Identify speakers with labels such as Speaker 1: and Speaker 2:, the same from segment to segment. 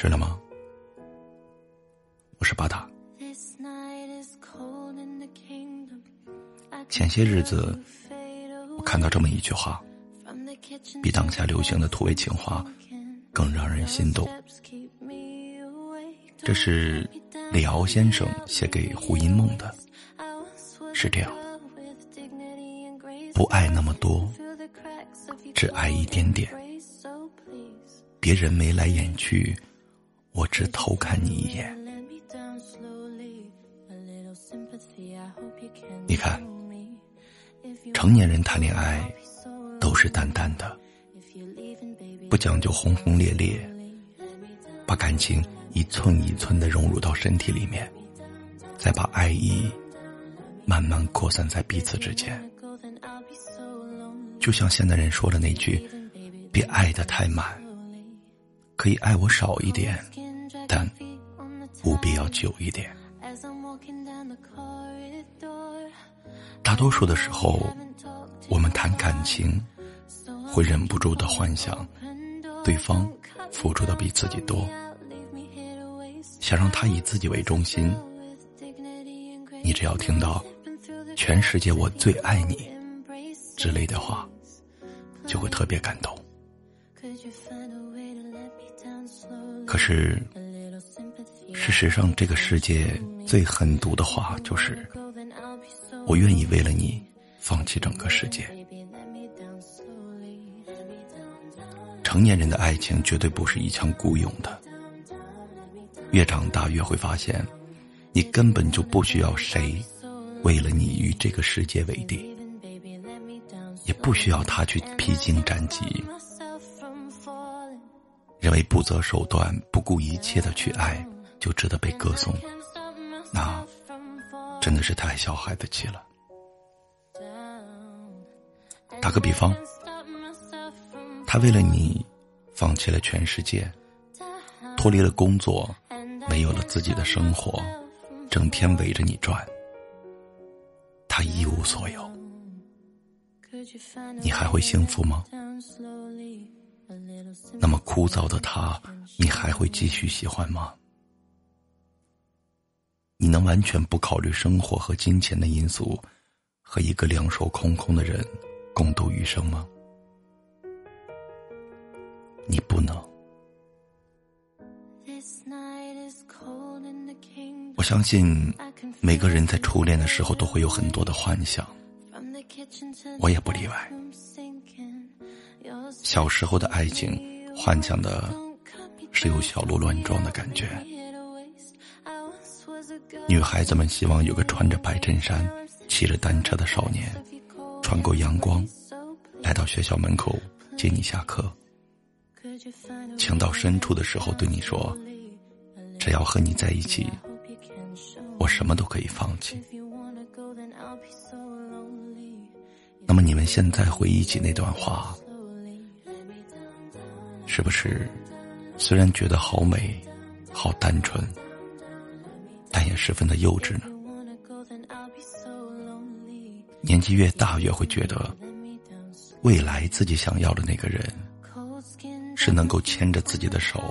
Speaker 1: 吃了吗？我是巴达。前些日子，我看到这么一句话，比当下流行的土味情话更让人心动。这是李敖先生写给胡因梦的，是这样：不爱那么多，只爱一点点。别人眉来眼去，我只偷看你一眼。你看，成年人谈恋爱都是淡淡的，不讲究轰轰烈烈，把感情一寸一寸的融入到身体里面，再把爱意慢慢扩散在彼此之间。就像现代人说的那句：“别爱得太满。”可以爱我少一点，但不必要久一点。大多数的时候，我们谈感情，会忍不住的幻想对方付出的比自己多，想让他以自己为中心。你只要听到“全世界我最爱你”之类的话，就会特别感动。可是，事实上，这个世界最狠毒的话就是：“我愿意为了你放弃整个世界。”成年人的爱情绝对不是一腔孤勇的。越长大，越会发现，你根本就不需要谁为了你与这个世界为敌，也不需要他去披荆斩棘。认为不择手段、不顾一切的去爱，就值得被歌颂，那真的是太小孩子气了。打个比方，他为了你放弃了全世界，脱离了工作，没有了自己的生活，整天围着你转，他一无所有，你还会幸福吗？那么枯燥的他，你还会继续喜欢吗？你能完全不考虑生活和金钱的因素，和一个两手空空的人共度余生吗？你不能。我相信每个人在初恋的时候都会有很多的幻想，我也不例外。小时候的爱情，幻想的是有小鹿乱撞的感觉。女孩子们希望有个穿着白衬衫、骑着单车的少年，穿过阳光，来到学校门口接你下课。情到深处的时候，对你说：“只要和你在一起，我什么都可以放弃。”那么，你们现在回忆起那段话？是不是，虽然觉得好美，好单纯，但也十分的幼稚呢？年纪越大，越会觉得，未来自己想要的那个人，是能够牵着自己的手，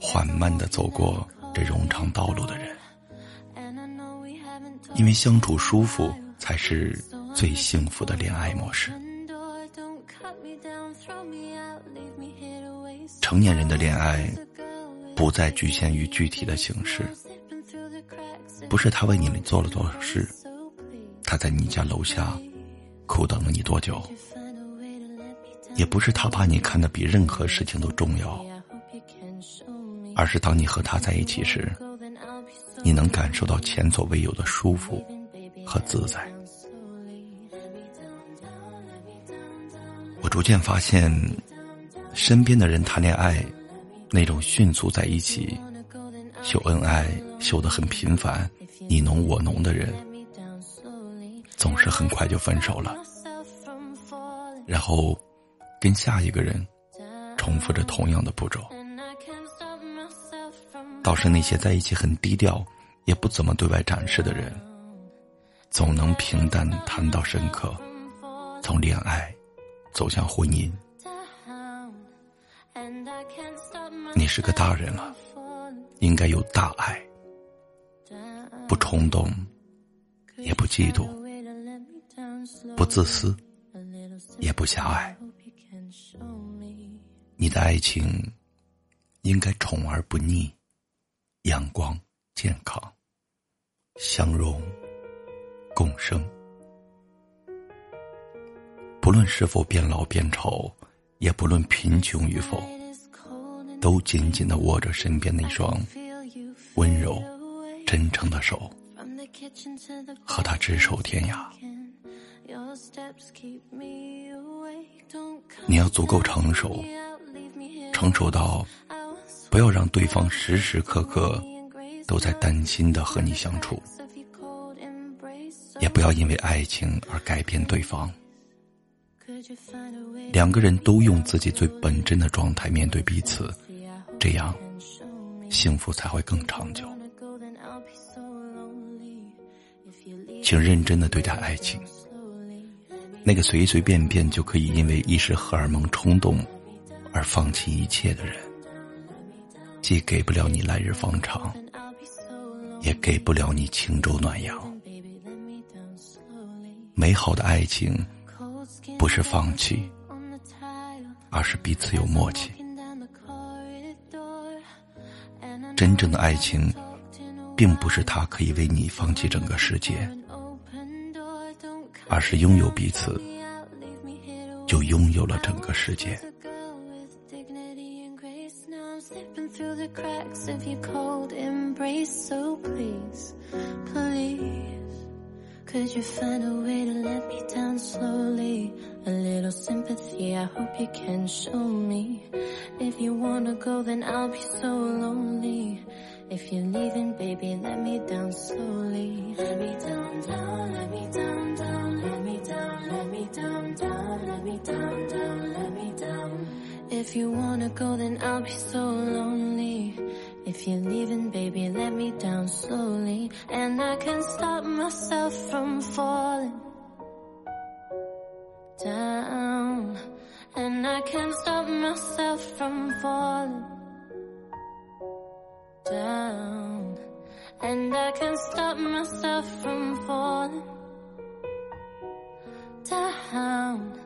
Speaker 1: 缓慢的走过这冗长道路的人。因为相处舒服，才是最幸福的恋爱模式。成年人的恋爱，不再局限于具体的形式。不是他为你们做了多少事，他在你家楼下苦等了你多久，也不是他把你看得比任何事情都重要，而是当你和他在一起时，你能感受到前所未有的舒服和自在。我逐渐发现。身边的人谈恋爱，那种迅速在一起秀恩爱、秀得很频繁、你侬我侬的人，总是很快就分手了，然后跟下一个人重复着同样的步骤。倒是那些在一起很低调、也不怎么对外展示的人，总能平淡谈到深刻，从恋爱走向婚姻。
Speaker 2: 你是个大人了，应该有大爱，不冲动，也不嫉妒，不自私，也不狭隘。你的爱情应该宠而不腻，阳光健康，相融共生。不论是否变老变丑，也不论贫穷与否，都紧紧的握着身边那双温柔、真诚的手，和他执手天涯。你要足够成熟，成熟到不要让对方时时刻刻都在担心的和你相处，也不要因为爱情而改变对方。两个人都用自己最本真的状态面对彼此，这样幸福才会更长久。请认真的对待爱情。那个随随便便就可以因为一时荷尔蒙冲动而放弃一切的人，既给不了你来日方长，也给不了你轻舟暖阳。美好的爱情。不是放弃，而是彼此有默契。真正的爱情，并不是他可以为你放弃整个世界，而是拥有彼此，就拥有了整个世界。Could you find a way to let me down slowly? A little sympathy, I hope you can show me. If you wanna go, then I'll be so lonely. If you're leaving, baby, let me down slowly. Let me down, down, let me down, down, let me down, let me down, down, let me down, down, let me down. If you wanna go, then I'll be so lonely. If you're leaving, baby, let me down slowly. And I can stop myself from falling down. And I can stop myself from falling down. And I can stop myself from falling down.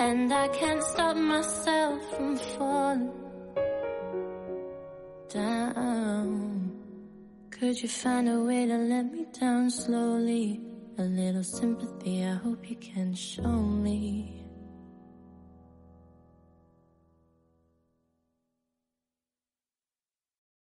Speaker 2: And I can't stop myself from falling Could you find a way to let me down slowly? A little sympathy, I hope you can show me.